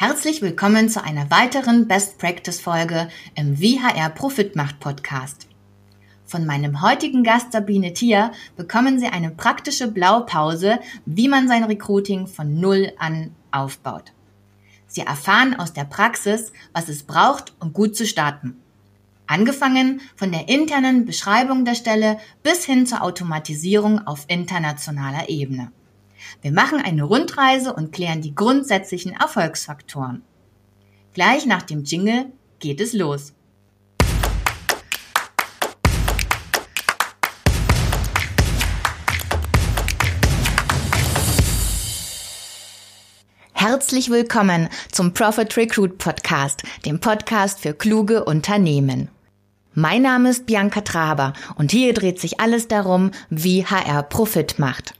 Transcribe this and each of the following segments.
Herzlich willkommen zu einer weiteren Best Practice Folge im WHR Profit Macht Podcast. Von meinem heutigen Gast Sabine Thier bekommen Sie eine praktische Blaupause, wie man sein Recruiting von Null an aufbaut. Sie erfahren aus der Praxis, was es braucht, um gut zu starten. Angefangen von der internen Beschreibung der Stelle bis hin zur Automatisierung auf internationaler Ebene. Wir machen eine Rundreise und klären die grundsätzlichen Erfolgsfaktoren. Gleich nach dem Jingle geht es los. Herzlich willkommen zum Profit Recruit Podcast, dem Podcast für kluge Unternehmen. Mein Name ist Bianca Traber und hier dreht sich alles darum, wie HR Profit macht.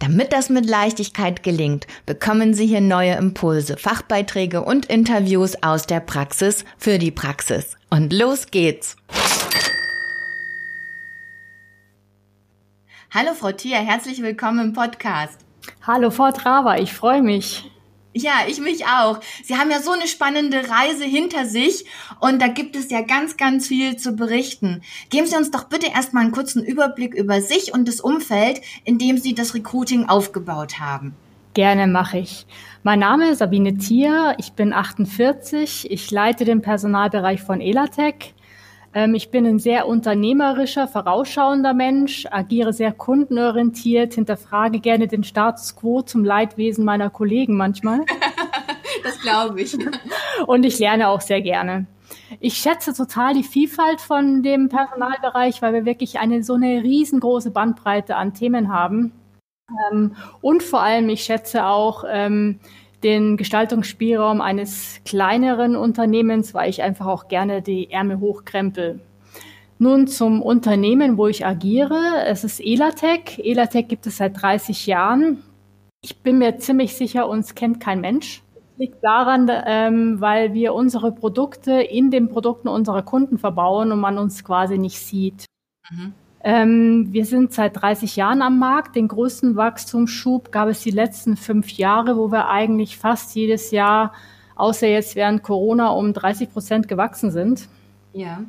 Damit das mit Leichtigkeit gelingt, bekommen Sie hier neue Impulse, Fachbeiträge und Interviews aus der Praxis für die Praxis. Und los geht's! Hallo Frau Thier, herzlich willkommen im Podcast. Hallo Frau Traber, ich freue mich. Ja, ich mich auch. Sie haben ja so eine spannende Reise hinter sich und da gibt es ja ganz, ganz viel zu berichten. Geben Sie uns doch bitte erstmal einen kurzen Überblick über sich und das Umfeld, in dem Sie das Recruiting aufgebaut haben. Gerne mache ich. Mein Name ist Sabine Thier, ich bin 48, ich leite den Personalbereich von Elatec. Ähm, ich bin ein sehr unternehmerischer, vorausschauender Mensch, agiere sehr kundenorientiert, hinterfrage gerne den Status quo zum Leidwesen meiner Kollegen manchmal. das glaube ich. Und ich lerne auch sehr gerne. Ich schätze total die Vielfalt von dem Personalbereich, weil wir wirklich eine so eine riesengroße Bandbreite an Themen haben. Ähm, und vor allem, ich schätze auch ähm, den Gestaltungsspielraum eines kleineren Unternehmens, weil ich einfach auch gerne die Ärmel hochkrempel. Nun zum Unternehmen, wo ich agiere. Es ist Elatec. Elatec gibt es seit 30 Jahren. Ich bin mir ziemlich sicher, uns kennt kein Mensch. Das liegt daran, ähm, weil wir unsere Produkte in den Produkten unserer Kunden verbauen und man uns quasi nicht sieht. Mhm. Ähm, wir sind seit 30 Jahren am Markt. Den größten Wachstumsschub gab es die letzten fünf Jahre, wo wir eigentlich fast jedes Jahr, außer jetzt während Corona, um 30 Prozent gewachsen sind. Ja.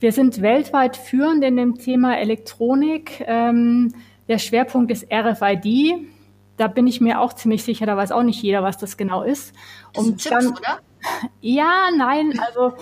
Wir sind weltweit führend in dem Thema Elektronik. Ähm, der Schwerpunkt ist RFID. Da bin ich mir auch ziemlich sicher, da weiß auch nicht jeder, was das genau ist. Das sind Chips, oder? Ja, nein, also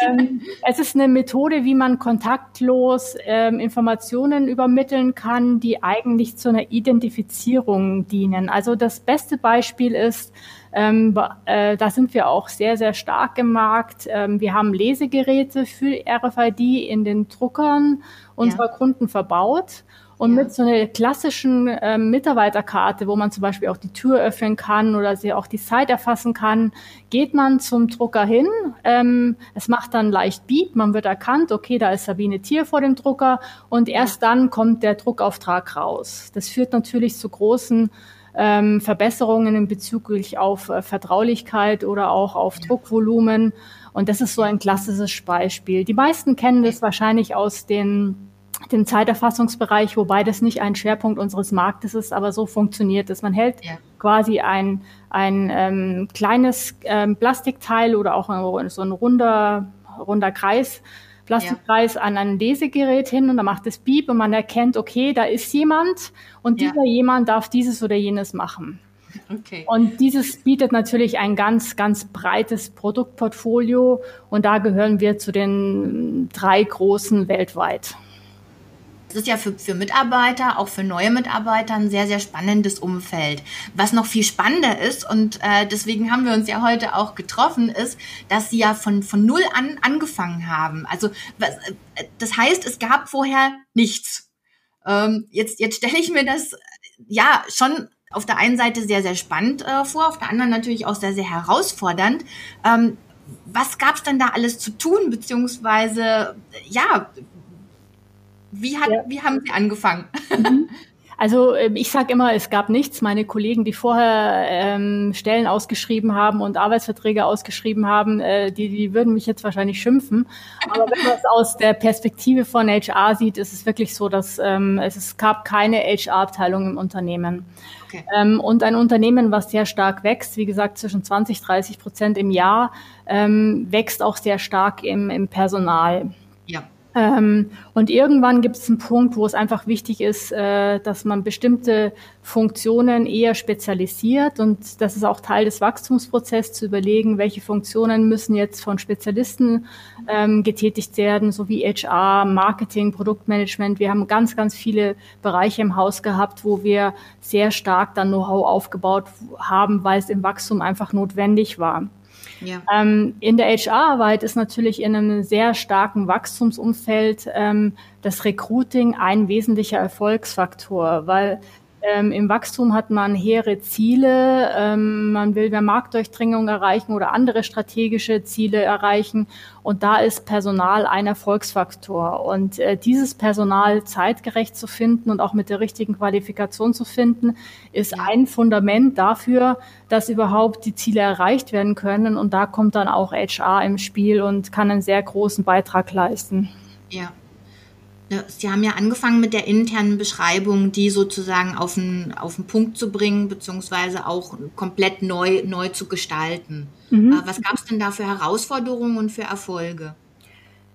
ähm, es ist eine Methode, wie man kontaktlos ähm, Informationen übermitteln kann, die eigentlich zu einer Identifizierung dienen. Also das beste Beispiel ist, ähm, äh, da sind wir auch sehr, sehr stark im Markt. Ähm, wir haben Lesegeräte für RFID in den Druckern unserer ja. Kunden verbaut. Und ja. mit so einer klassischen äh, Mitarbeiterkarte, wo man zum Beispiel auch die Tür öffnen kann oder sie auch die Zeit erfassen kann, geht man zum Drucker hin. Ähm, es macht dann leicht Beep, man wird erkannt, okay, da ist Sabine Tier vor dem Drucker und erst ja. dann kommt der Druckauftrag raus. Das führt natürlich zu großen ähm, Verbesserungen in bezüglich auf äh, Vertraulichkeit oder auch auf ja. Druckvolumen. Und das ist so ein klassisches Beispiel. Die meisten kennen das wahrscheinlich aus den dem Zeiterfassungsbereich, wobei das nicht ein Schwerpunkt unseres Marktes ist, aber so funktioniert es. Man hält ja. quasi ein, ein ähm, kleines ähm, Plastikteil oder auch so ein runder, runder Kreis, Plastikkreis ja. an ein Lesegerät hin und dann macht es Beep und man erkennt, okay, da ist jemand und ja. dieser jemand darf dieses oder jenes machen. Okay. Und dieses bietet natürlich ein ganz, ganz breites Produktportfolio und da gehören wir zu den drei großen weltweit. Das ist ja für, für Mitarbeiter, auch für neue Mitarbeiter ein sehr, sehr spannendes Umfeld. Was noch viel spannender ist, und äh, deswegen haben wir uns ja heute auch getroffen, ist, dass sie ja von, von null an angefangen haben. Also was, äh, das heißt, es gab vorher nichts. Ähm, jetzt jetzt stelle ich mir das ja schon auf der einen Seite sehr, sehr spannend äh, vor, auf der anderen natürlich auch sehr, sehr herausfordernd. Ähm, was gab es denn da alles zu tun, beziehungsweise ja, wie, hat, ja. wie haben Sie angefangen? Mhm. Also ähm, ich sage immer, es gab nichts. Meine Kollegen, die vorher ähm, Stellen ausgeschrieben haben und Arbeitsverträge ausgeschrieben haben, äh, die, die würden mich jetzt wahrscheinlich schimpfen. Aber wenn man es aus der Perspektive von HR sieht, ist es wirklich so, dass ähm, es, es gab keine HR-Abteilung im Unternehmen. Okay. Ähm, und ein Unternehmen, was sehr stark wächst, wie gesagt zwischen 20, 30 Prozent im Jahr, ähm, wächst auch sehr stark im, im Personal. Ja. Ähm, und irgendwann gibt es einen Punkt, wo es einfach wichtig ist, äh, dass man bestimmte Funktionen eher spezialisiert. Und das ist auch Teil des Wachstumsprozesses, zu überlegen, welche Funktionen müssen jetzt von Spezialisten ähm, getätigt werden, so wie HR, Marketing, Produktmanagement. Wir haben ganz, ganz viele Bereiche im Haus gehabt, wo wir sehr stark dann Know-how aufgebaut haben, weil es im Wachstum einfach notwendig war. Ja. Ähm, in der HR-Arbeit ist natürlich in einem sehr starken Wachstumsumfeld ähm, das Recruiting ein wesentlicher Erfolgsfaktor, weil ähm, Im Wachstum hat man hehre Ziele, ähm, man will mehr Marktdurchdringung erreichen oder andere strategische Ziele erreichen. Und da ist Personal ein Erfolgsfaktor. Und äh, dieses Personal zeitgerecht zu finden und auch mit der richtigen Qualifikation zu finden, ist ein Fundament dafür, dass überhaupt die Ziele erreicht werden können. Und da kommt dann auch HR im Spiel und kann einen sehr großen Beitrag leisten. Ja, Sie haben ja angefangen mit der internen Beschreibung, die sozusagen auf den, auf den Punkt zu bringen, beziehungsweise auch komplett neu, neu zu gestalten. Mhm. Äh, was gab es denn da für Herausforderungen und für Erfolge?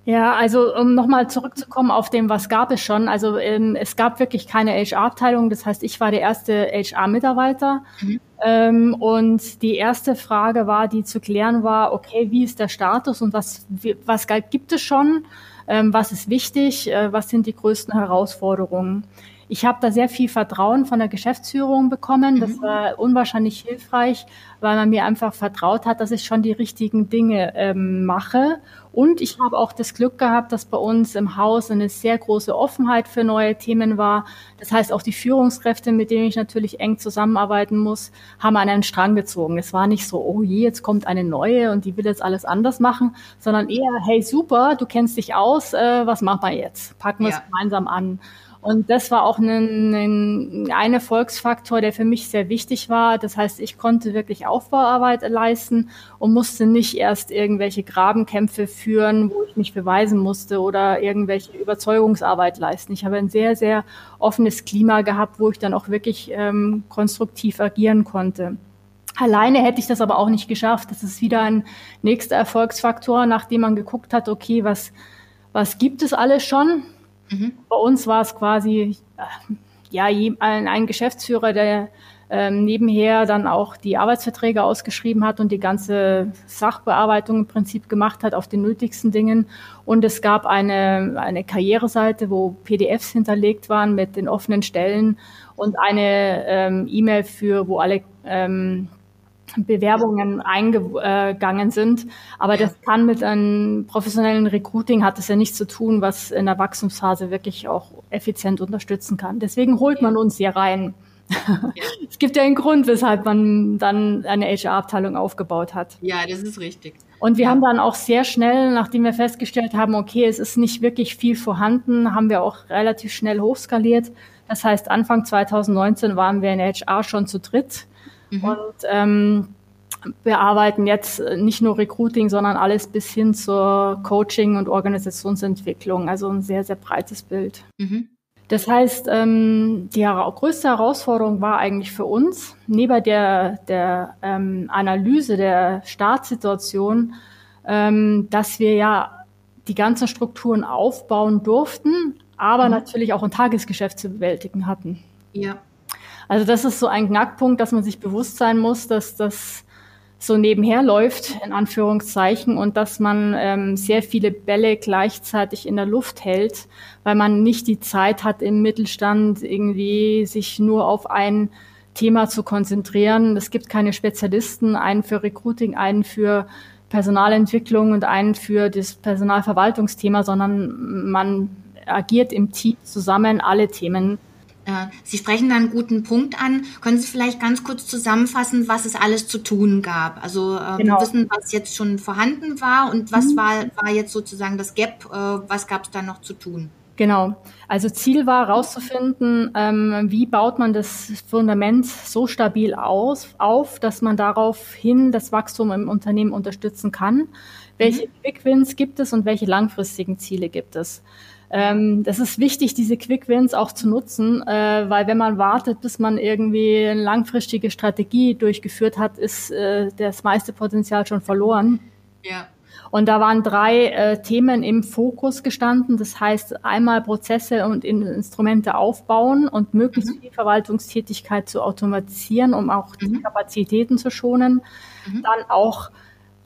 Ja, also um nochmal zurückzukommen auf dem, was gab es schon. Also ähm, es gab wirklich keine HR-Abteilung. Das heißt, ich war der erste HR-Mitarbeiter. Mhm. Ähm, und die erste Frage war, die zu klären war, okay, wie ist der Status und was, was gibt es schon? Ähm, was ist wichtig, äh, was sind die größten Herausforderungen. Ich habe da sehr viel Vertrauen von der Geschäftsführung bekommen. Das mhm. war unwahrscheinlich hilfreich, weil man mir einfach vertraut hat, dass ich schon die richtigen Dinge ähm, mache. Und ich habe auch das Glück gehabt, dass bei uns im Haus eine sehr große Offenheit für neue Themen war. Das heißt, auch die Führungskräfte, mit denen ich natürlich eng zusammenarbeiten muss, haben an einen Strang gezogen. Es war nicht so, oh je, jetzt kommt eine neue und die will jetzt alles anders machen, sondern eher, hey, super, du kennst dich aus, äh, was machen wir jetzt? Packen wir es ja. gemeinsam an. Und das war auch ein, ein, ein Erfolgsfaktor, der für mich sehr wichtig war. Das heißt, ich konnte wirklich Aufbauarbeit leisten und musste nicht erst irgendwelche Grabenkämpfe führen, wo ich mich beweisen musste oder irgendwelche Überzeugungsarbeit leisten. Ich habe ein sehr, sehr offenes Klima gehabt, wo ich dann auch wirklich ähm, konstruktiv agieren konnte. Alleine hätte ich das aber auch nicht geschafft. Das ist wieder ein nächster Erfolgsfaktor, nachdem man geguckt hat, okay, was, was gibt es alles schon? Mhm. Bei uns war es quasi äh, ja ein, Geschäftsführer, der ähm, nebenher dann auch die Arbeitsverträge ausgeschrieben hat und die ganze Sachbearbeitung im Prinzip gemacht hat auf den nötigsten Dingen. Und es gab eine, eine Karriereseite, wo PDFs hinterlegt waren mit den offenen Stellen und eine ähm, E-Mail für, wo alle ähm, Bewerbungen eingegangen sind. Aber das kann mit einem professionellen Recruiting hat es ja nichts zu tun, was in der Wachstumsphase wirklich auch effizient unterstützen kann. Deswegen holt man uns hier rein. es gibt ja einen Grund, weshalb man dann eine HR-Abteilung aufgebaut hat. Ja, das ist richtig. Und wir ja. haben dann auch sehr schnell, nachdem wir festgestellt haben, okay, es ist nicht wirklich viel vorhanden, haben wir auch relativ schnell hochskaliert. Das heißt, Anfang 2019 waren wir in HR schon zu dritt Mhm. Und ähm, wir arbeiten jetzt nicht nur Recruiting, sondern alles bis hin zur Coaching und Organisationsentwicklung. Also ein sehr, sehr breites Bild. Mhm. Das heißt, ähm, die größte Herausforderung war eigentlich für uns, neben der, der ähm, Analyse der Startsituation, ähm, dass wir ja die ganzen Strukturen aufbauen durften, aber mhm. natürlich auch ein Tagesgeschäft zu bewältigen hatten. Ja. Also das ist so ein Knackpunkt, dass man sich bewusst sein muss, dass das so nebenher läuft, in Anführungszeichen, und dass man ähm, sehr viele Bälle gleichzeitig in der Luft hält, weil man nicht die Zeit hat, im Mittelstand irgendwie sich nur auf ein Thema zu konzentrieren. Es gibt keine Spezialisten, einen für Recruiting, einen für Personalentwicklung und einen für das Personalverwaltungsthema, sondern man agiert im Team zusammen alle Themen Sie sprechen da einen guten Punkt an. Können Sie vielleicht ganz kurz zusammenfassen, was es alles zu tun gab? Also äh, genau. wir wissen, was jetzt schon vorhanden war und was mhm. war, war jetzt sozusagen das Gap, äh, was gab es da noch zu tun? Genau. Also Ziel war herauszufinden, ähm, wie baut man das Fundament so stabil aus, auf, dass man daraufhin das Wachstum im Unternehmen unterstützen kann. Welche mhm. Quick Wins gibt es und welche langfristigen Ziele gibt es? Ähm, das ist wichtig, diese Quick Wins auch zu nutzen, äh, weil wenn man wartet, bis man irgendwie eine langfristige Strategie durchgeführt hat, ist äh, das meiste Potenzial schon verloren. Ja. Und da waren drei äh, Themen im Fokus gestanden. Das heißt, einmal Prozesse und Instrumente aufbauen und möglichst mhm. viel Verwaltungstätigkeit zu automatisieren, um auch mhm. die Kapazitäten zu schonen. Mhm. Dann auch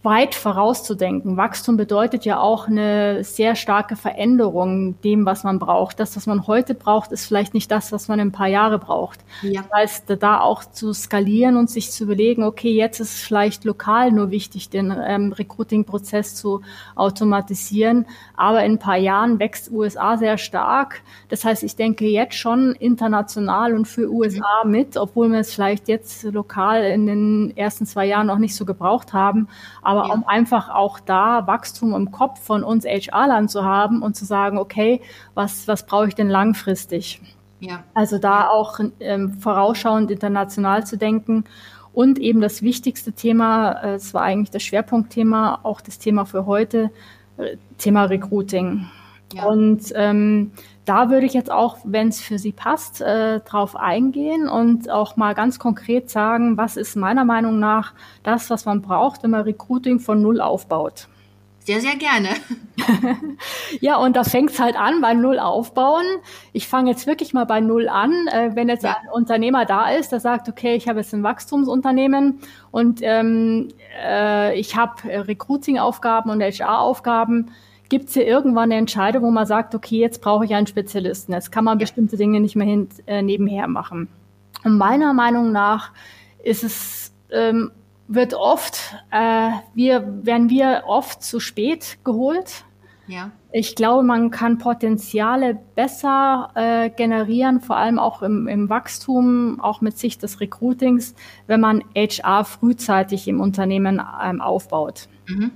weit vorauszudenken. Wachstum bedeutet ja auch eine sehr starke Veränderung dem, was man braucht. Das, was man heute braucht, ist vielleicht nicht das, was man in ein paar Jahre braucht. Ja. Das heißt, da auch zu skalieren und sich zu überlegen, okay, jetzt ist es vielleicht lokal nur wichtig, den ähm, Recruiting-Prozess zu automatisieren, aber in ein paar Jahren wächst USA sehr stark. Das heißt, ich denke jetzt schon international und für USA mit, obwohl wir es vielleicht jetzt lokal in den ersten zwei Jahren noch nicht so gebraucht haben. Aber ja. um einfach auch da Wachstum im Kopf von uns HR-Lern zu haben und zu sagen, okay, was, was brauche ich denn langfristig? Ja. Also da auch ähm, vorausschauend international zu denken und eben das wichtigste Thema, äh, es war eigentlich das Schwerpunktthema, auch das Thema für heute, äh, Thema Recruiting. Ja. Und ähm, da würde ich jetzt auch, wenn es für Sie passt, äh, drauf eingehen und auch mal ganz konkret sagen, was ist meiner Meinung nach das, was man braucht, wenn man Recruiting von Null aufbaut. Sehr, sehr gerne. ja, und da fängt's halt an bei Null aufbauen. Ich fange jetzt wirklich mal bei Null an. Äh, wenn jetzt ja. ein Unternehmer da ist, der sagt, okay, ich habe jetzt ein Wachstumsunternehmen und ähm, äh, ich habe Recruiting-Aufgaben und HR-Aufgaben, gibt es hier irgendwann eine Entscheidung, wo man sagt, okay, jetzt brauche ich einen Spezialisten. Jetzt kann man bestimmte Dinge nicht mehr hin, äh, nebenher machen. Und meiner Meinung nach ist es, ähm, wird oft, äh, wir, werden wir oft zu spät geholt. Ja. Ich glaube, man kann Potenziale besser äh, generieren, vor allem auch im, im Wachstum, auch mit Sicht des Recruitings, wenn man HR frühzeitig im Unternehmen ähm, aufbaut. Mhm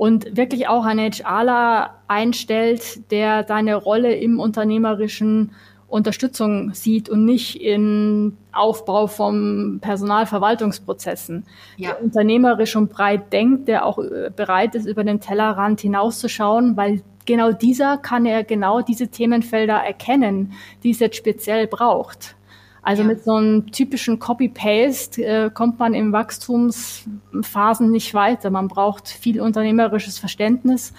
und wirklich auch einen HRler einstellt, der seine Rolle im unternehmerischen Unterstützung sieht und nicht in Aufbau von Personalverwaltungsprozessen. Ja. Der unternehmerisch und breit denkt, der auch äh, bereit ist, über den Tellerrand hinauszuschauen, weil genau dieser kann er genau diese Themenfelder erkennen, die es jetzt speziell braucht. Also ja. mit so einem typischen Copy-Paste äh, kommt man in Wachstumsphasen nicht weiter. Man braucht viel unternehmerisches Verständnis.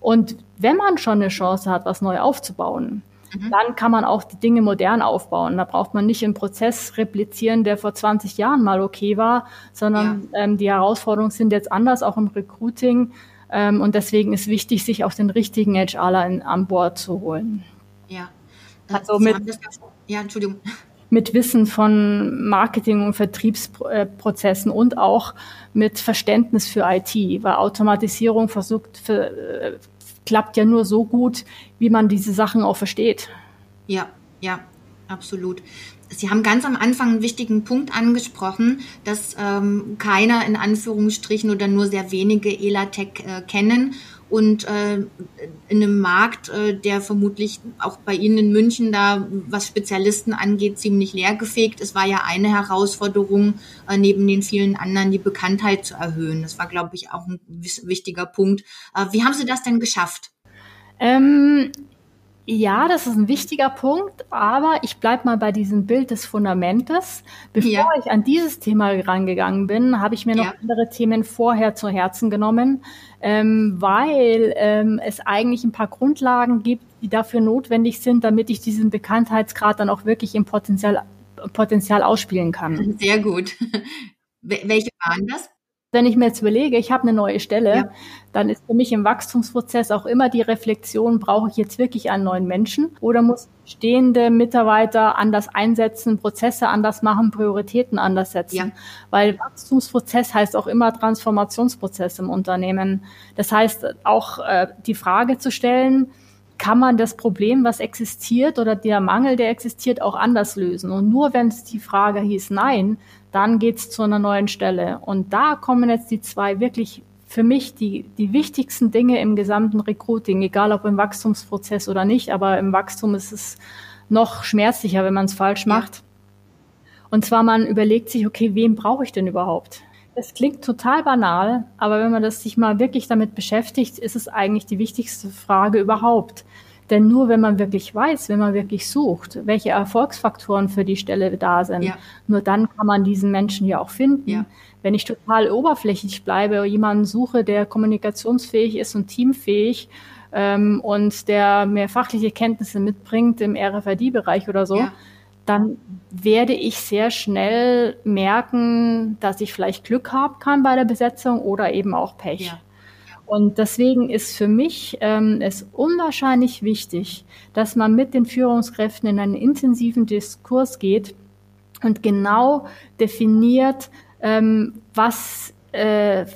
Und wenn man schon eine Chance hat, was neu aufzubauen, mhm. dann kann man auch die Dinge modern aufbauen. Da braucht man nicht einen Prozess replizieren, der vor 20 Jahren mal okay war, sondern ja. ähm, die Herausforderungen sind jetzt anders, auch im Recruiting. Ähm, und deswegen ist wichtig, sich auch den richtigen HRler an Bord zu holen. Ja. Also mit, ja, Entschuldigung mit Wissen von Marketing- und Vertriebsprozessen und auch mit Verständnis für IT, weil Automatisierung versucht, für, äh, klappt ja nur so gut, wie man diese Sachen auch versteht. Ja, ja, absolut. Sie haben ganz am Anfang einen wichtigen Punkt angesprochen, dass ähm, keiner in Anführungsstrichen oder nur sehr wenige Elatec äh, kennen und äh, in einem Markt, äh, der vermutlich auch bei Ihnen in München da, was Spezialisten angeht, ziemlich leergefegt ist, war ja eine Herausforderung, äh, neben den vielen anderen die Bekanntheit zu erhöhen. Das war, glaube ich, auch ein wichtiger Punkt. Äh, wie haben Sie das denn geschafft? Ähm, ja, das ist ein wichtiger Punkt, aber ich bleibe mal bei diesem Bild des Fundamentes. Bevor ja. ich an dieses Thema rangegangen bin, habe ich mir noch ja. andere Themen vorher zu Herzen genommen, ähm, weil ähm, es eigentlich ein paar Grundlagen gibt, die dafür notwendig sind, damit ich diesen Bekanntheitsgrad dann auch wirklich im Potenzial, Potenzial ausspielen kann. Sehr gut. Welche waren das? Wenn ich mir jetzt überlege, ich habe eine neue Stelle, ja. dann ist für mich im Wachstumsprozess auch immer die Reflexion, brauche ich jetzt wirklich einen neuen Menschen oder muss stehende Mitarbeiter anders einsetzen, Prozesse anders machen, Prioritäten anders setzen? Ja. Weil Wachstumsprozess heißt auch immer Transformationsprozess im Unternehmen. Das heißt auch äh, die Frage zu stellen, kann man das Problem, was existiert oder der Mangel, der existiert, auch anders lösen. Und nur wenn es die Frage hieß Nein, dann geht's zu einer neuen Stelle. Und da kommen jetzt die zwei wirklich für mich die, die wichtigsten Dinge im gesamten Recruiting, egal ob im Wachstumsprozess oder nicht, aber im Wachstum ist es noch schmerzlicher, wenn man es falsch macht. Und zwar man überlegt sich, okay, wen brauche ich denn überhaupt? Das klingt total banal, aber wenn man das sich mal wirklich damit beschäftigt, ist es eigentlich die wichtigste Frage überhaupt. Denn nur wenn man wirklich weiß, wenn man wirklich sucht, welche Erfolgsfaktoren für die Stelle da sind, ja. nur dann kann man diesen Menschen ja auch finden. Ja. Wenn ich total oberflächlich bleibe, jemanden suche, der kommunikationsfähig ist und teamfähig ähm, und der mehr fachliche Kenntnisse mitbringt im RFID-Bereich oder so, ja. Dann werde ich sehr schnell merken, dass ich vielleicht Glück haben kann bei der Besetzung oder eben auch Pech. Ja. Und deswegen ist für mich ähm, es unwahrscheinlich wichtig, dass man mit den Führungskräften in einen intensiven Diskurs geht und genau definiert, ähm, was äh,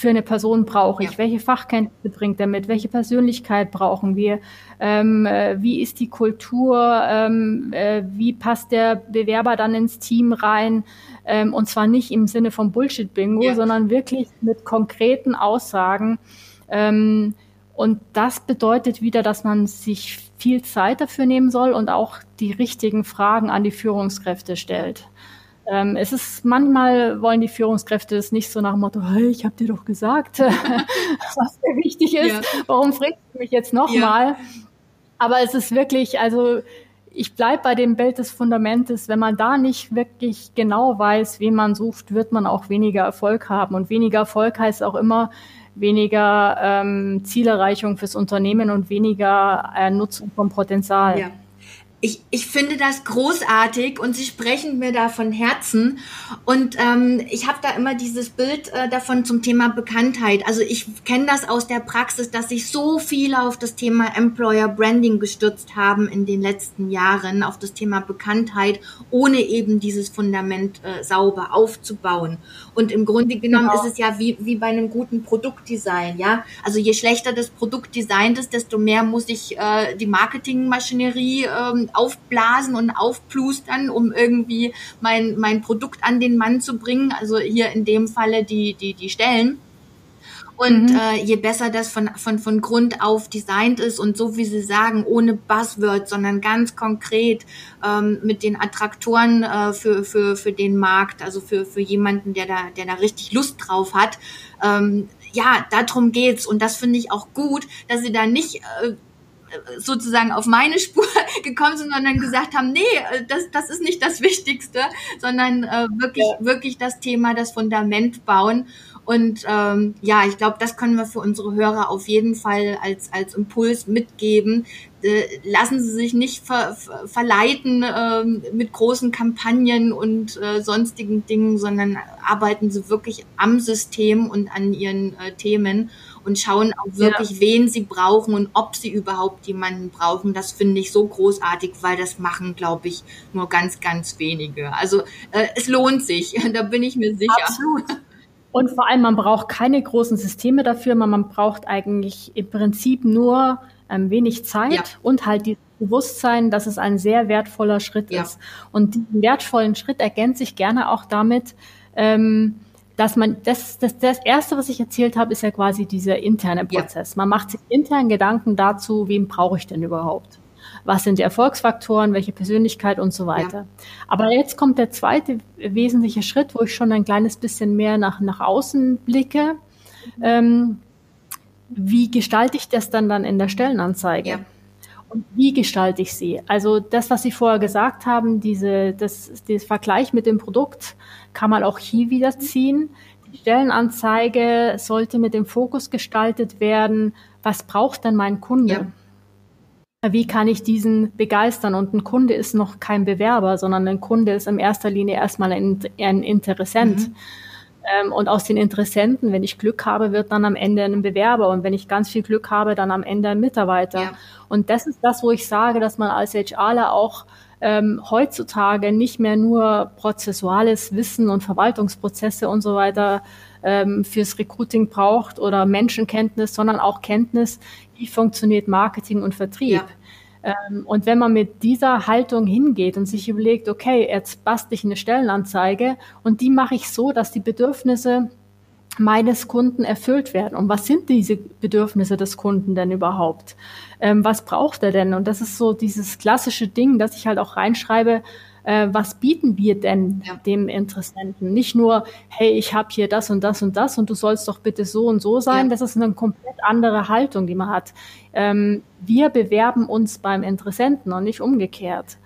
für eine Person brauche ich, ja. welche Fachkenntnisse bringt er mit, welche Persönlichkeit brauchen wir, ähm, äh, wie ist die Kultur, ähm, äh, wie passt der Bewerber dann ins Team rein ähm, und zwar nicht im Sinne von Bullshit-Bingo, ja. sondern wirklich mit konkreten Aussagen. Ähm, und das bedeutet wieder, dass man sich viel Zeit dafür nehmen soll und auch die richtigen Fragen an die Führungskräfte stellt. Ähm, es ist manchmal wollen die Führungskräfte es nicht so nach dem Motto, hey, ich habe dir doch gesagt, was sehr wichtig ist. Ja. Warum fragst du mich jetzt nochmal? Ja. Aber es ist wirklich, also ich bleibe bei dem Bild des Fundamentes. Wenn man da nicht wirklich genau weiß, wen man sucht, wird man auch weniger Erfolg haben. Und weniger Erfolg heißt auch immer weniger ähm, Zielerreichung fürs Unternehmen und weniger äh, Nutzung vom Potenzial. Ja ich, ich finde das großartig und sie sprechen mir da von Herzen. Und ähm, ich habe da immer dieses Bild äh, davon zum Thema Bekanntheit. Also ich kenne das aus der Praxis, dass sich so viele auf das Thema Employer Branding gestürzt haben in den letzten Jahren, auf das Thema Bekanntheit, ohne eben dieses Fundament äh, sauber aufzubauen. Und im Grunde genommen genau. ist es ja wie, wie bei einem guten Produktdesign. Ja, Also je schlechter das Produktdesign ist, desto mehr muss ich äh, die Marketingmaschinerie ähm, aufblasen und aufplustern, um irgendwie mein, mein Produkt an den Mann zu bringen. Also hier in dem Falle die, die, die Stellen. Und mhm. äh, je besser das von, von, von Grund auf designt ist und so wie Sie sagen, ohne Buzzwords, sondern ganz konkret ähm, mit den Attraktoren äh, für, für, für den Markt, also für, für jemanden, der da, der da richtig Lust drauf hat. Ähm, ja, darum geht's. Und das finde ich auch gut, dass Sie da nicht äh, sozusagen auf meine Spur gekommen sind und dann gesagt haben, nee, äh, das, das ist nicht das Wichtigste, sondern äh, wirklich, ja. wirklich das Thema, das Fundament bauen. Und ähm, ja, ich glaube, das können wir für unsere Hörer auf jeden Fall als, als Impuls mitgeben. Äh, lassen Sie sich nicht ver, ver, verleiten äh, mit großen Kampagnen und äh, sonstigen Dingen, sondern arbeiten Sie wirklich am System und an Ihren äh, Themen und schauen auch wirklich, ja. wen sie brauchen und ob sie überhaupt jemanden brauchen. Das finde ich so großartig, weil das machen, glaube ich, nur ganz, ganz wenige. Also es lohnt sich, da bin ich mir sicher. Absolut. Und vor allem, man braucht keine großen Systeme dafür, man, man braucht eigentlich im Prinzip nur ähm, wenig Zeit ja. und halt die Bewusstsein, dass es ein sehr wertvoller Schritt ja. ist. Und diesen wertvollen Schritt ergänzt sich gerne auch damit, ähm, dass man, das, das, das erste, was ich erzählt habe, ist ja quasi dieser interne Prozess. Ja. Man macht sich intern Gedanken dazu, wen brauche ich denn überhaupt? Was sind die Erfolgsfaktoren, welche Persönlichkeit und so weiter. Ja. Aber jetzt kommt der zweite wesentliche Schritt, wo ich schon ein kleines bisschen mehr nach, nach außen blicke. Mhm. Ähm, wie gestalte ich das dann dann in der Stellenanzeige? Ja. Und wie gestalte ich sie? Also das, was Sie vorher gesagt haben, diese, das, das Vergleich mit dem Produkt, kann man auch hier wieder ziehen. Die Stellenanzeige sollte mit dem Fokus gestaltet werden, was braucht denn mein Kunde? Ja. Wie kann ich diesen begeistern? Und ein Kunde ist noch kein Bewerber, sondern ein Kunde ist in erster Linie erstmal ein, ein Interessent. Mhm. Ähm, und aus den Interessenten, wenn ich Glück habe, wird dann am Ende ein Bewerber. Und wenn ich ganz viel Glück habe, dann am Ende ein Mitarbeiter. Ja. Und das ist das, wo ich sage, dass man als HRler auch ähm, heutzutage nicht mehr nur prozessuales Wissen und Verwaltungsprozesse und so weiter ähm, fürs Recruiting braucht oder Menschenkenntnis, sondern auch Kenntnis, wie funktioniert Marketing und Vertrieb. Ja. Ähm, und wenn man mit dieser Haltung hingeht und sich überlegt, okay, jetzt bastel ich eine Stellenanzeige und die mache ich so, dass die Bedürfnisse meines Kunden erfüllt werden. Und was sind diese Bedürfnisse des Kunden denn überhaupt? Ähm, was braucht er denn? Und das ist so dieses klassische Ding, dass ich halt auch reinschreibe, äh, was bieten wir denn ja. dem Interessenten? Nicht nur, hey, ich habe hier das und das und das und du sollst doch bitte so und so sein. Ja. Das ist eine komplett andere Haltung, die man hat. Ähm, wir bewerben uns beim Interessenten und nicht umgekehrt.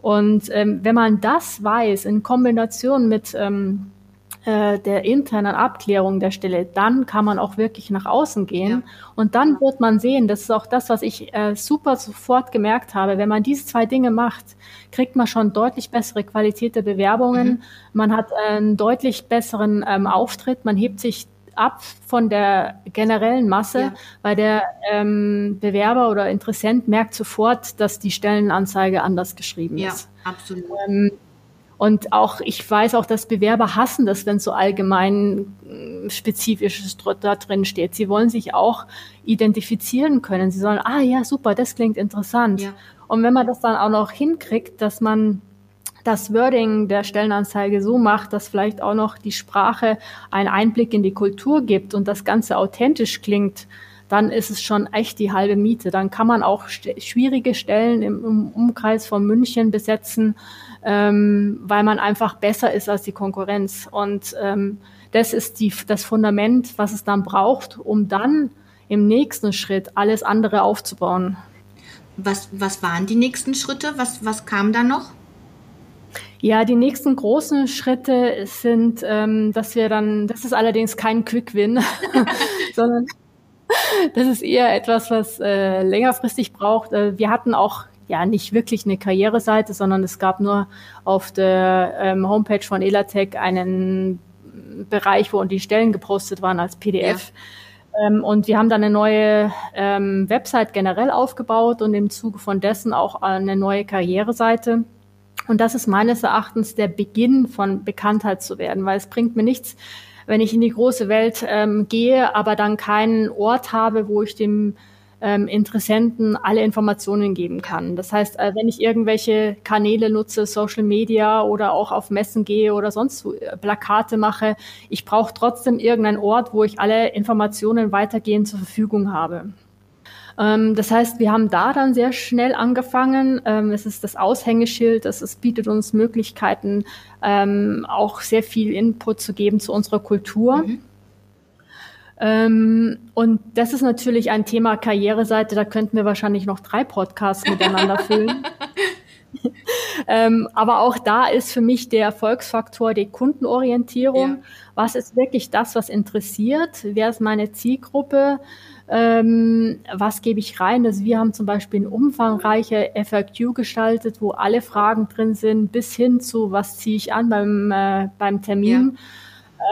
Und ähm, wenn man das weiß in Kombination mit ähm, äh, der internen Abklärung der Stelle, dann kann man auch wirklich nach außen gehen. Ja. Und dann wird man sehen, das ist auch das, was ich äh, super sofort gemerkt habe, wenn man diese zwei Dinge macht, kriegt man schon deutlich bessere Qualität der Bewerbungen, mhm. man hat einen deutlich besseren ähm, Auftritt, man hebt sich ab von der generellen Masse, ja. weil der ähm, Bewerber oder Interessent merkt sofort, dass die Stellenanzeige anders geschrieben ja, ist. Ja, absolut. Ähm, und auch, ich weiß auch, dass Bewerber hassen das, wenn so allgemein äh, spezifisches da drin steht. Sie wollen sich auch identifizieren können. Sie sollen, ah ja, super, das klingt interessant. Ja. Und wenn man das dann auch noch hinkriegt, dass man das Wording der Stellenanzeige so macht, dass vielleicht auch noch die Sprache einen Einblick in die Kultur gibt und das Ganze authentisch klingt, dann ist es schon echt die halbe Miete. Dann kann man auch st schwierige Stellen im, im, Umkreis von München besetzen, ähm, weil man einfach besser ist als die Konkurrenz. Und ähm, das ist die, das Fundament, was es dann braucht, um dann im nächsten Schritt alles andere aufzubauen. Was, was waren die nächsten Schritte? Was, was kam da noch? Ja, die nächsten großen Schritte sind, ähm, dass wir dann, das ist allerdings kein Quick-Win, sondern das ist eher etwas, was äh, längerfristig braucht. Äh, wir hatten auch ja nicht wirklich eine Karriereseite, sondern es gab nur auf der ähm, Homepage von Elatec einen Bereich, wo die Stellen gepostet waren als PDF. Ja. Ähm, und wir haben dann eine neue ähm, Website generell aufgebaut und im Zuge von dessen auch eine neue Karriereseite. Und das ist meines Erachtens der Beginn von Bekanntheit zu werden, weil es bringt mir nichts, wenn ich in die große Welt ähm, gehe, aber dann keinen Ort habe, wo ich dem ähm, Interessenten alle Informationen geben kann. Das heißt, äh, wenn ich irgendwelche Kanäle nutze, Social Media oder auch auf Messen gehe oder sonst äh, Plakate mache, ich brauche trotzdem irgendeinen Ort, wo ich alle Informationen weitergehend zur Verfügung habe. Ähm, das heißt, wir haben da dann sehr schnell angefangen. Ähm, es ist das Aushängeschild, das, es bietet uns Möglichkeiten, ähm, auch sehr viel Input zu geben zu unserer Kultur. Mhm. Ähm, und das ist natürlich ein Thema Karriereseite, da könnten wir wahrscheinlich noch drei Podcasts miteinander füllen. ähm, aber auch da ist für mich der Erfolgsfaktor die Kundenorientierung. Ja. Was ist wirklich das, was interessiert? Wer ist meine Zielgruppe? Ähm, was gebe ich rein? Also wir haben zum Beispiel eine umfangreiche FAQ gestaltet, wo alle Fragen drin sind, bis hin zu, was ziehe ich an beim, äh, beim Termin. Ja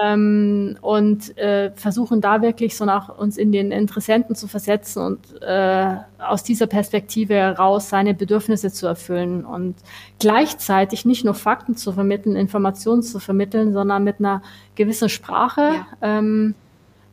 ähm, und äh, versuchen da wirklich so nach uns in den Interessenten zu versetzen und äh, aus dieser Perspektive heraus seine Bedürfnisse zu erfüllen und gleichzeitig nicht nur Fakten zu vermitteln, Informationen zu vermitteln, sondern mit einer gewissen Sprache. Ja. Ähm,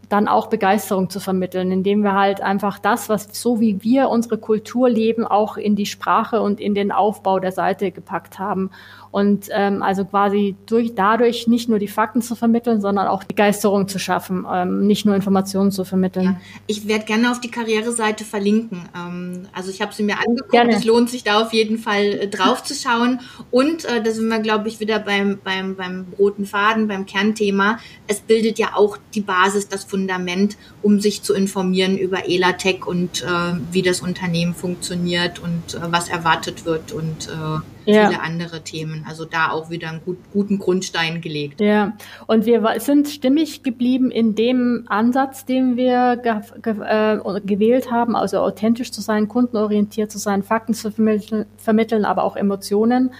dann auch Begeisterung zu vermitteln, indem wir halt einfach das, was so wie wir unsere Kultur leben, auch in die Sprache und in den Aufbau der Seite gepackt haben. Und ähm, also quasi durch dadurch nicht nur die Fakten zu vermitteln, sondern auch Begeisterung zu schaffen, ähm, nicht nur Informationen zu vermitteln. Ja, ich werde gerne auf die Karriereseite verlinken. Ähm, also ich habe sie mir angeguckt. Gerne. Es lohnt sich da auf jeden Fall äh, drauf zu schauen. Und äh, da sind wir, glaube ich, wieder beim, beim, beim roten Faden, beim Kernthema. Es bildet ja auch die Basis, das Fundament, um sich zu informieren über Elatec und äh, wie das Unternehmen funktioniert und äh, was erwartet wird und äh, ja. viele andere Themen. Also da auch wieder einen gut, guten Grundstein gelegt. Ja, und wir sind stimmig geblieben in dem Ansatz, den wir ge ge äh, gewählt haben, also authentisch zu sein, kundenorientiert zu sein, Fakten zu vermitteln, vermitteln aber auch Emotionen.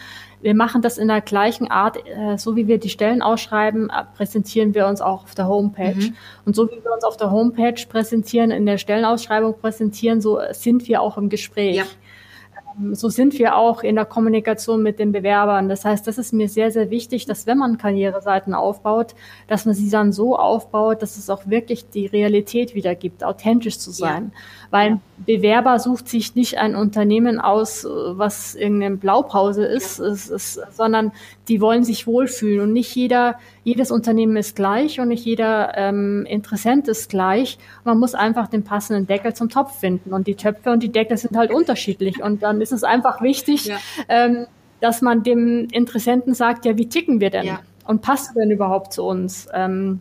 Wir machen das in der gleichen Art, äh, so wie wir die Stellen ausschreiben, äh, präsentieren wir uns auch auf der Homepage. Mhm. Und so wie wir uns auf der Homepage präsentieren, in der Stellenausschreibung präsentieren, so sind wir auch im Gespräch. Ja. So sind wir auch in der Kommunikation mit den Bewerbern. Das heißt, das ist mir sehr, sehr wichtig, dass wenn man Karriereseiten aufbaut, dass man sie dann so aufbaut, dass es auch wirklich die Realität wiedergibt, authentisch zu sein. Ja. Weil ein Bewerber sucht sich nicht ein Unternehmen aus, was irgendeine Blaupause ist, ist, ist, sondern die wollen sich wohlfühlen und nicht jeder, jedes Unternehmen ist gleich und nicht jeder ähm, Interessent ist gleich. Man muss einfach den passenden Deckel zum Topf finden und die Töpfe und die Deckel sind halt unterschiedlich und dann ist es einfach wichtig, ja. ähm, dass man dem Interessenten sagt, ja, wie ticken wir denn? Ja. Und passt du denn überhaupt zu uns? Ähm,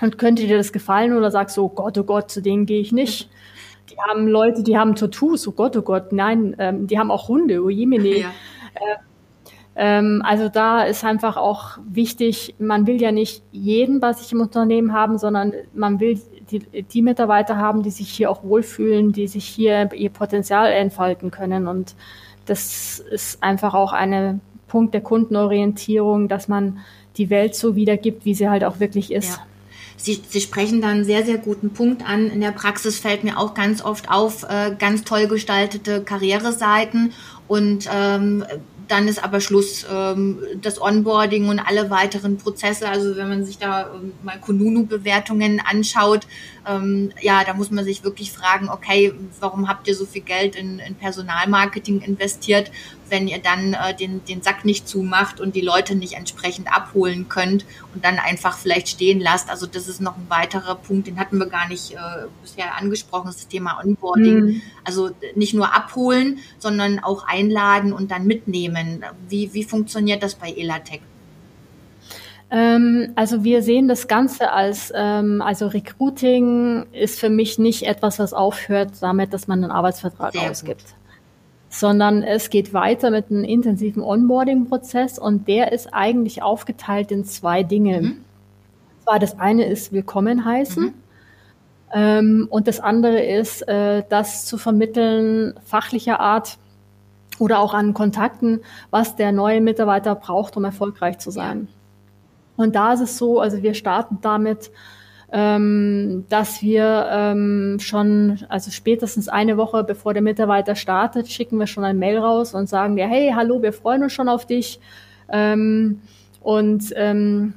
und könnte dir das gefallen oder sagst du, oh Gott, oh Gott, zu denen gehe ich nicht? Die haben Leute, die haben Tattoos, oh Gott, oh Gott, nein, ähm, die haben auch Hunde, oh Jemine. Ja. Äh, ähm, also da ist einfach auch wichtig, man will ja nicht jeden bei sich im Unternehmen haben, sondern man will die, die Mitarbeiter haben, die sich hier auch wohlfühlen, die sich hier ihr Potenzial entfalten können. Und das ist einfach auch ein Punkt der Kundenorientierung, dass man die Welt so wiedergibt, wie sie halt auch wirklich ist. Ja. Sie, Sie sprechen da einen sehr, sehr guten Punkt an. In der Praxis fällt mir auch ganz oft auf, äh, ganz toll gestaltete Karriereseiten und ähm, dann ist aber Schluss. Ähm, das Onboarding und alle weiteren Prozesse, also wenn man sich da ähm, mal Kununu-Bewertungen anschaut, ähm, ja, da muss man sich wirklich fragen, okay, warum habt ihr so viel Geld in, in Personalmarketing investiert, wenn ihr dann äh, den, den Sack nicht zumacht und die Leute nicht entsprechend abholen könnt und dann einfach vielleicht stehen lasst. Also das ist noch ein weiterer Punkt, den hatten wir gar nicht äh, bisher angesprochen, das Thema Onboarding. Mhm. Also nicht nur abholen, sondern auch einladen und dann mitnehmen. Wie, wie funktioniert das bei Elatec? Ähm, also wir sehen das Ganze als, ähm, also Recruiting ist für mich nicht etwas, was aufhört damit, dass man einen Arbeitsvertrag Sehr ausgibt. Gut. Sondern es geht weiter mit einem intensiven Onboarding-Prozess und der ist eigentlich aufgeteilt in zwei Dinge. Mhm. Zwar das eine ist Willkommen heißen. Mhm. Ähm, und das andere ist, äh, das zu vermitteln, fachlicher Art oder auch an Kontakten, was der neue Mitarbeiter braucht, um erfolgreich zu sein. Und da ist es so, also wir starten damit, ähm, dass wir ähm, schon, also spätestens eine Woche bevor der Mitarbeiter startet, schicken wir schon ein Mail raus und sagen dir, hey, hallo, wir freuen uns schon auf dich. Ähm, und ähm,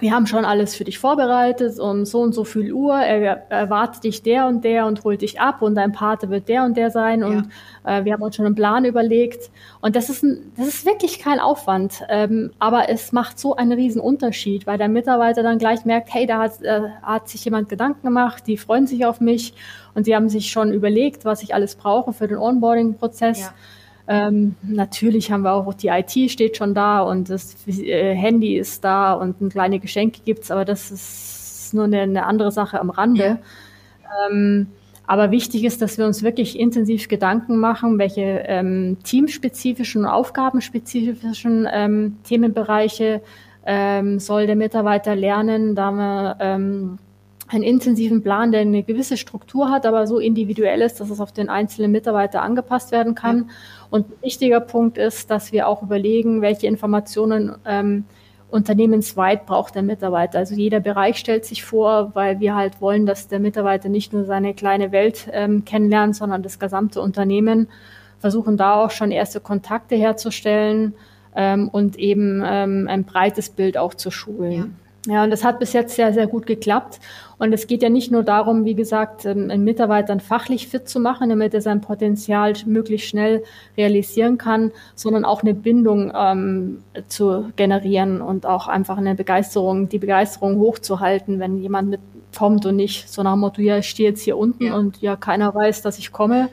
wir haben schon alles für dich vorbereitet um so und so viel Uhr, er erwartet dich der und der und holt dich ab und dein Pate wird der und der sein und ja. äh, wir haben uns schon einen Plan überlegt und das ist, ein, das ist wirklich kein Aufwand, ähm, aber es macht so einen riesen Unterschied, weil der Mitarbeiter dann gleich merkt, hey, da hat, äh, hat sich jemand Gedanken gemacht, die freuen sich auf mich und sie haben sich schon überlegt, was ich alles brauche für den Onboarding-Prozess. Ja. Ähm, natürlich haben wir auch, die IT steht schon da und das äh, Handy ist da und ein kleine Geschenke gibt's, aber das ist nur eine, eine andere Sache am Rande. Ja. Ähm, aber wichtig ist, dass wir uns wirklich intensiv Gedanken machen, welche ähm, teamspezifischen, aufgabenspezifischen ähm, Themenbereiche ähm, soll der Mitarbeiter lernen. Da haben wir ähm, einen intensiven Plan, der eine gewisse Struktur hat, aber so individuell ist, dass es auf den einzelnen Mitarbeiter angepasst werden kann. Ja. Und ein wichtiger Punkt ist, dass wir auch überlegen, welche Informationen ähm, unternehmensweit braucht der Mitarbeiter. Also jeder Bereich stellt sich vor, weil wir halt wollen, dass der Mitarbeiter nicht nur seine kleine Welt ähm, kennenlernt, sondern das gesamte Unternehmen. Versuchen da auch schon erste Kontakte herzustellen ähm, und eben ähm, ein breites Bild auch zu schulen. Ja. Ja, und das hat bis jetzt sehr, sehr gut geklappt. Und es geht ja nicht nur darum, wie gesagt, ähm, einen Mitarbeitern fachlich fit zu machen, damit er sein Potenzial möglichst schnell realisieren kann, sondern auch eine Bindung ähm, zu generieren und auch einfach eine Begeisterung, die Begeisterung hochzuhalten, wenn jemand mitkommt und nicht so nach dem Motto, ja, ich stehe jetzt hier unten ja. und ja, keiner weiß, dass ich komme.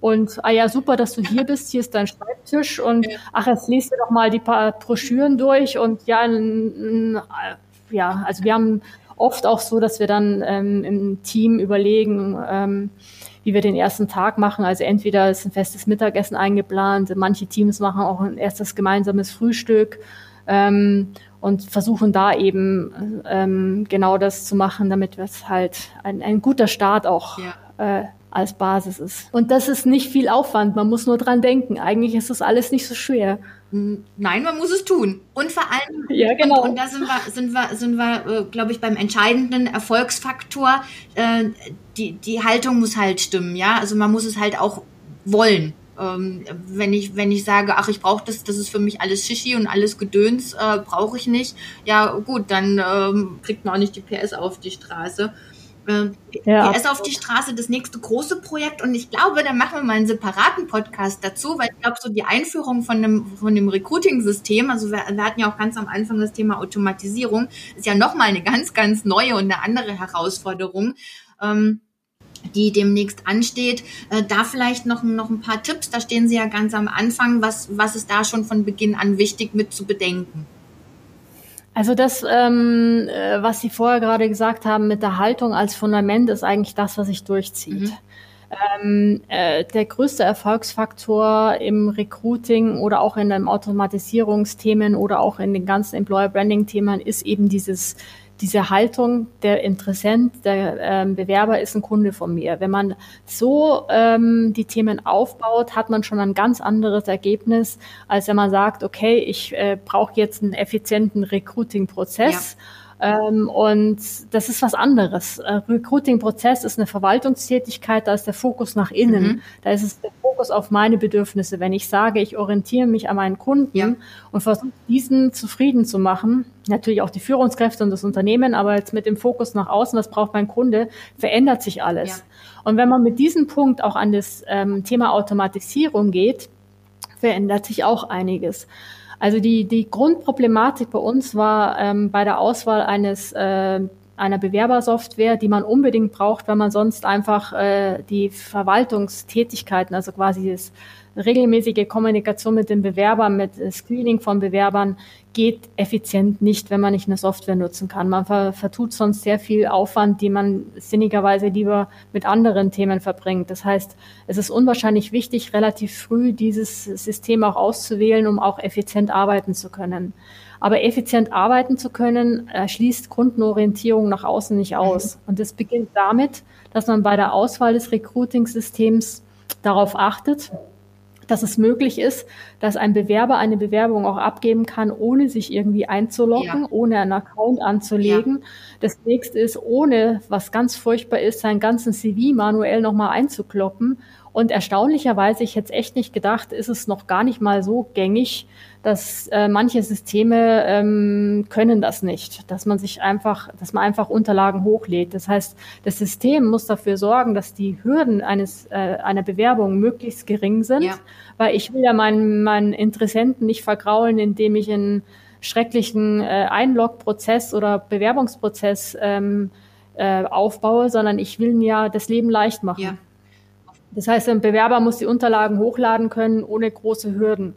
Und ah ja, super, dass du hier bist. Hier ist dein Schreibtisch und ach, jetzt liest du doch mal die paar Broschüren durch und ja, ein, ja, also wir haben oft auch so, dass wir dann ähm, im Team überlegen, ähm, wie wir den ersten Tag machen. Also entweder ist ein festes Mittagessen eingeplant, manche Teams machen auch ein erstes gemeinsames Frühstück ähm, und versuchen da eben ähm, genau das zu machen, damit es halt ein, ein guter Start auch ja. äh, als Basis ist. Und das ist nicht viel Aufwand, man muss nur dran denken. Eigentlich ist das alles nicht so schwer. Nein, man muss es tun. Und vor allem, ja, genau. und, und da sind wir, sind wir, sind wir äh, glaube ich, beim entscheidenden Erfolgsfaktor. Äh, die, die Haltung muss halt stimmen, ja. Also man muss es halt auch wollen. ähm, wenn ich wenn ich sage, ach ich brauche das, das ist für mich alles Shishi und alles Gedöns äh, brauche ich nicht, ja gut, dann ähm, kriegt man auch nicht die PS auf die Straße. Äh, ja. PS auf die Straße, das nächste große Projekt und ich glaube, da machen wir mal einen separaten Podcast dazu, weil ich glaube, so die Einführung von dem, von dem Recruiting-System, also wir, wir, hatten ja auch ganz am Anfang das Thema Automatisierung, ist ja nochmal eine ganz, ganz neue und eine andere Herausforderung. Ähm, die demnächst ansteht. Äh, da vielleicht noch, noch ein paar Tipps, da stehen Sie ja ganz am Anfang. Was, was ist da schon von Beginn an wichtig mit zu bedenken? Also das, ähm, äh, was Sie vorher gerade gesagt haben mit der Haltung als Fundament, ist eigentlich das, was sich durchzieht. Mhm. Ähm, äh, der größte Erfolgsfaktor im Recruiting oder auch in den Automatisierungsthemen oder auch in den ganzen Employer Branding Themen ist eben dieses diese Haltung, der Interessent, der ähm, Bewerber ist ein Kunde von mir. Wenn man so ähm, die Themen aufbaut, hat man schon ein ganz anderes Ergebnis, als wenn man sagt, okay, ich äh, brauche jetzt einen effizienten Recruiting-Prozess. Ja ähm, und das ist was anderes. Äh, Recruiting-Prozess ist eine Verwaltungstätigkeit, da ist der Fokus nach innen. Mhm. Da ist es der Fokus auf meine Bedürfnisse. Wenn ich sage, ich orientiere mich an meinen Kunden ja. und versuche, diesen zufrieden zu machen, natürlich auch die Führungskräfte und das Unternehmen, aber jetzt mit dem Fokus nach außen, was braucht mein Kunde, verändert sich alles. Ja. Und wenn man mit diesem Punkt auch an das ähm, Thema Automatisierung geht, verändert sich auch einiges. Also die, die Grundproblematik bei uns war ähm, bei der Auswahl eines äh, einer Bewerbersoftware, die man unbedingt braucht, weil man sonst einfach äh, die Verwaltungstätigkeiten, also quasi das regelmäßige Kommunikation mit den Bewerbern, mit Screening von Bewerbern geht effizient nicht, wenn man nicht eine Software nutzen kann. Man vertut sonst sehr viel Aufwand, die man sinnigerweise lieber mit anderen Themen verbringt. Das heißt, es ist unwahrscheinlich wichtig, relativ früh dieses System auch auszuwählen, um auch effizient arbeiten zu können. Aber effizient arbeiten zu können, schließt Kundenorientierung nach außen nicht aus. Mhm. Und das beginnt damit, dass man bei der Auswahl des Recruiting-Systems darauf achtet, dass es möglich ist, dass ein Bewerber eine Bewerbung auch abgeben kann, ohne sich irgendwie einzuloggen, ja. ohne einen Account anzulegen. Ja. Das nächste ist, ohne, was ganz furchtbar ist, seinen ganzen CV manuell nochmal einzukloppen und erstaunlicherweise, ich hätte es echt nicht gedacht, ist es noch gar nicht mal so gängig, dass äh, manche Systeme ähm, können das nicht, dass man sich einfach, dass man einfach Unterlagen hochlädt. Das heißt, das System muss dafür sorgen, dass die Hürden eines äh, einer Bewerbung möglichst gering sind, ja. weil ich will ja meinen meinen Interessenten nicht vergraulen, indem ich einen schrecklichen äh, Einlog-Prozess oder Bewerbungsprozess ähm, äh, aufbaue, sondern ich will mir ja das Leben leicht machen. Ja. Das heißt, ein Bewerber muss die Unterlagen hochladen können ohne große Hürden.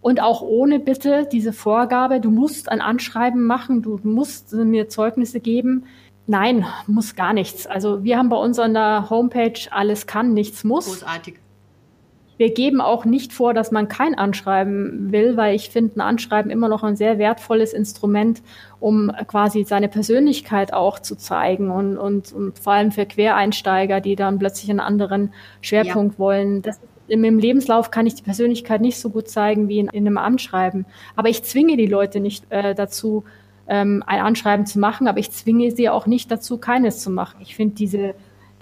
Und auch ohne bitte diese Vorgabe, du musst ein Anschreiben machen, du musst mir Zeugnisse geben. Nein, muss gar nichts. Also wir haben bei uns an der Homepage alles kann, nichts muss. Großartig. Wir geben auch nicht vor, dass man kein Anschreiben will, weil ich finde ein Anschreiben immer noch ein sehr wertvolles Instrument, um quasi seine Persönlichkeit auch zu zeigen und, und, und vor allem für Quereinsteiger, die dann plötzlich einen anderen Schwerpunkt ja. wollen. Das im Lebenslauf kann ich die Persönlichkeit nicht so gut zeigen wie in, in einem Anschreiben. Aber ich zwinge die Leute nicht äh, dazu, ähm, ein Anschreiben zu machen, aber ich zwinge sie auch nicht dazu, keines zu machen. Ich finde diese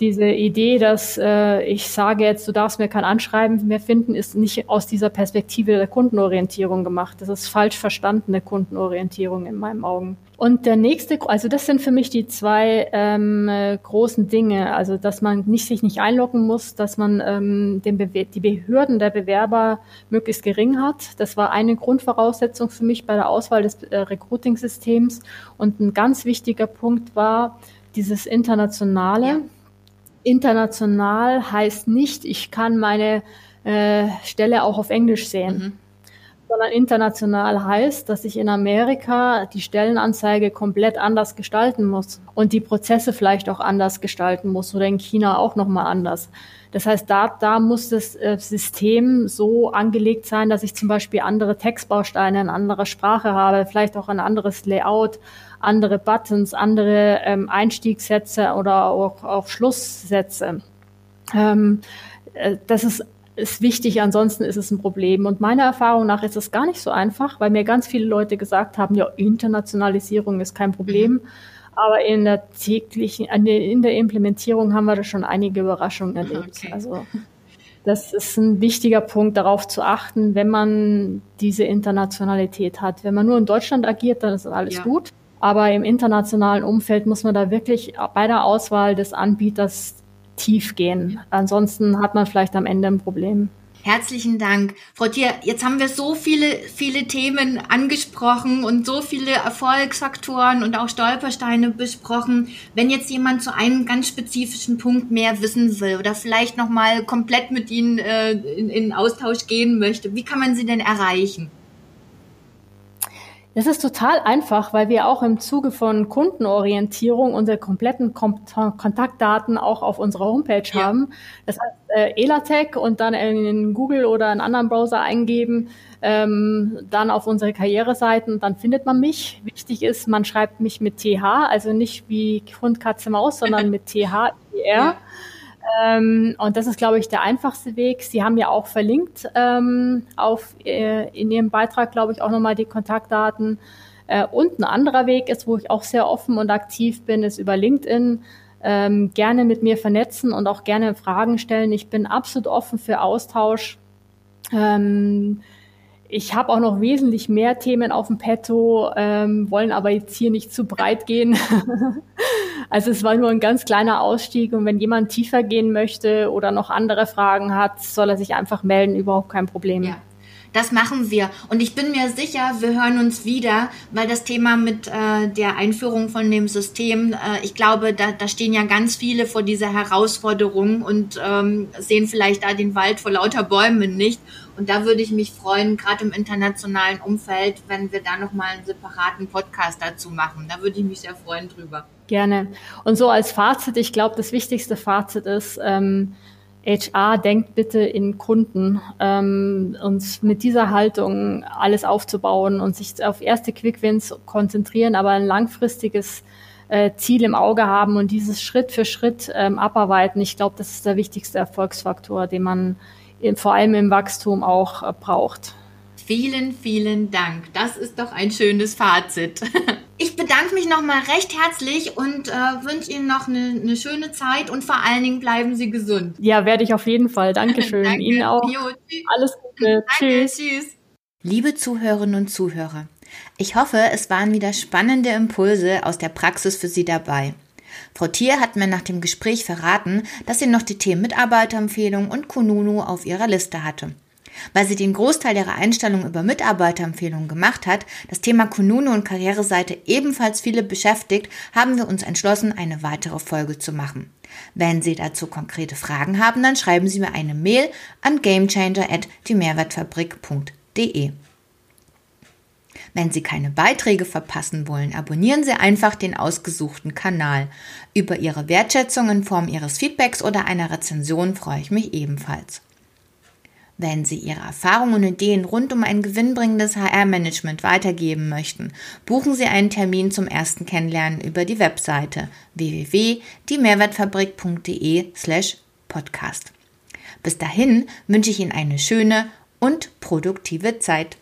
diese Idee, dass äh, ich sage jetzt, du darfst mir kein Anschreiben mehr finden, ist nicht aus dieser Perspektive der Kundenorientierung gemacht. Das ist falsch verstandene Kundenorientierung in meinen Augen. Und der nächste, also das sind für mich die zwei ähm, großen Dinge, also dass man nicht, sich nicht einloggen muss, dass man ähm, den die Behörden der Bewerber möglichst gering hat. Das war eine Grundvoraussetzung für mich bei der Auswahl des äh, Recruiting-Systems. Und ein ganz wichtiger Punkt war dieses Internationale. Ja international heißt nicht, ich kann meine äh, Stelle auch auf Englisch sehen. Mhm. Sondern international heißt, dass ich in Amerika die Stellenanzeige komplett anders gestalten muss und die Prozesse vielleicht auch anders gestalten muss oder in China auch nochmal anders. Das heißt, da, da muss das äh, System so angelegt sein, dass ich zum Beispiel andere Textbausteine in anderer Sprache habe, vielleicht auch ein anderes Layout, andere Buttons, andere ähm, Einstiegssätze oder auch, auch Schlusssätze. Ähm, äh, das ist ist wichtig, ansonsten ist es ein Problem. Und meiner Erfahrung nach ist es gar nicht so einfach, weil mir ganz viele Leute gesagt haben, ja, Internationalisierung ist kein Problem. Mhm. Aber in der täglichen, in der Implementierung haben wir da schon einige Überraschungen erlebt. Okay. Also Das ist ein wichtiger Punkt, darauf zu achten, wenn man diese Internationalität hat. Wenn man nur in Deutschland agiert, dann ist alles ja. gut. Aber im internationalen Umfeld muss man da wirklich bei der Auswahl des Anbieters tief gehen. Ansonsten hat man vielleicht am Ende ein Problem. Herzlichen Dank. Frau Thier, jetzt haben wir so viele, viele Themen angesprochen und so viele Erfolgsfaktoren und auch Stolpersteine besprochen. Wenn jetzt jemand zu einem ganz spezifischen Punkt mehr wissen will oder vielleicht nochmal komplett mit Ihnen äh, in, in Austausch gehen möchte, wie kann man Sie denn erreichen? Das ist total einfach, weil wir auch im Zuge von Kundenorientierung unsere kompletten Kom Kontaktdaten auch auf unserer Homepage ja. haben. Das heißt, äh, Elatec und dann in Google oder einen anderen Browser eingeben, ähm, dann auf unsere Karriereseiten, dann findet man mich. Wichtig ist, man schreibt mich mit TH, also nicht wie Hund, Katze, Maus, sondern mit TH, -R. Ja. Ähm, und das ist, glaube ich, der einfachste Weg. Sie haben ja auch verlinkt ähm, auf, äh, in Ihrem Beitrag, glaube ich, auch nochmal die Kontaktdaten. Äh, und ein anderer Weg ist, wo ich auch sehr offen und aktiv bin, ist über LinkedIn. Ähm, gerne mit mir vernetzen und auch gerne Fragen stellen. Ich bin absolut offen für Austausch. Ähm, ich habe auch noch wesentlich mehr Themen auf dem Petto, ähm, wollen aber jetzt hier nicht zu breit gehen. also es war nur ein ganz kleiner Ausstieg und wenn jemand tiefer gehen möchte oder noch andere Fragen hat, soll er sich einfach melden, überhaupt kein Problem. Ja. Das machen wir. Und ich bin mir sicher, wir hören uns wieder, weil das Thema mit äh, der Einführung von dem System, äh, ich glaube, da, da stehen ja ganz viele vor dieser Herausforderung und ähm, sehen vielleicht da den Wald vor lauter Bäumen nicht. Und da würde ich mich freuen, gerade im internationalen Umfeld, wenn wir da nochmal einen separaten Podcast dazu machen. Da würde ich mich sehr freuen drüber. Gerne. Und so als Fazit, ich glaube, das wichtigste Fazit ist, ähm, HR denkt bitte in Kunden ähm, und mit dieser Haltung alles aufzubauen und sich auf erste Quick-Wins konzentrieren, aber ein langfristiges äh, Ziel im Auge haben und dieses Schritt für Schritt ähm, abarbeiten. Ich glaube, das ist der wichtigste Erfolgsfaktor, den man vor allem im Wachstum auch äh, braucht. Vielen, vielen Dank. Das ist doch ein schönes Fazit. Ich bedanke mich nochmal recht herzlich und äh, wünsche Ihnen noch eine, eine, schöne Zeit und vor allen Dingen bleiben Sie gesund. Ja, werde ich auf jeden Fall. Dankeschön. Danke. Ihnen auch. Jo, Alles Gute. Danke, tschüss. tschüss. Liebe Zuhörerinnen und Zuhörer, ich hoffe, es waren wieder spannende Impulse aus der Praxis für Sie dabei. Frau Thier hat mir nach dem Gespräch verraten, dass sie noch die Themen Mitarbeiterempfehlung und Kununu auf ihrer Liste hatte. Weil sie den Großteil ihrer Einstellung über Mitarbeiterempfehlungen gemacht hat, das Thema Kununu und Karriereseite ebenfalls viele beschäftigt, haben wir uns entschlossen, eine weitere Folge zu machen. Wenn Sie dazu konkrete Fragen haben, dann schreiben Sie mir eine Mail an gamechanger@diemehrwertfabrik.de. Wenn Sie keine Beiträge verpassen wollen, abonnieren Sie einfach den ausgesuchten Kanal. Über Ihre Wertschätzung in Form Ihres Feedbacks oder einer Rezension freue ich mich ebenfalls. Wenn Sie Ihre Erfahrungen und Ideen rund um ein gewinnbringendes HR-Management weitergeben möchten, buchen Sie einen Termin zum ersten Kennenlernen über die Webseite www.diemehrwertfabrik.de slash podcast. Bis dahin wünsche ich Ihnen eine schöne und produktive Zeit.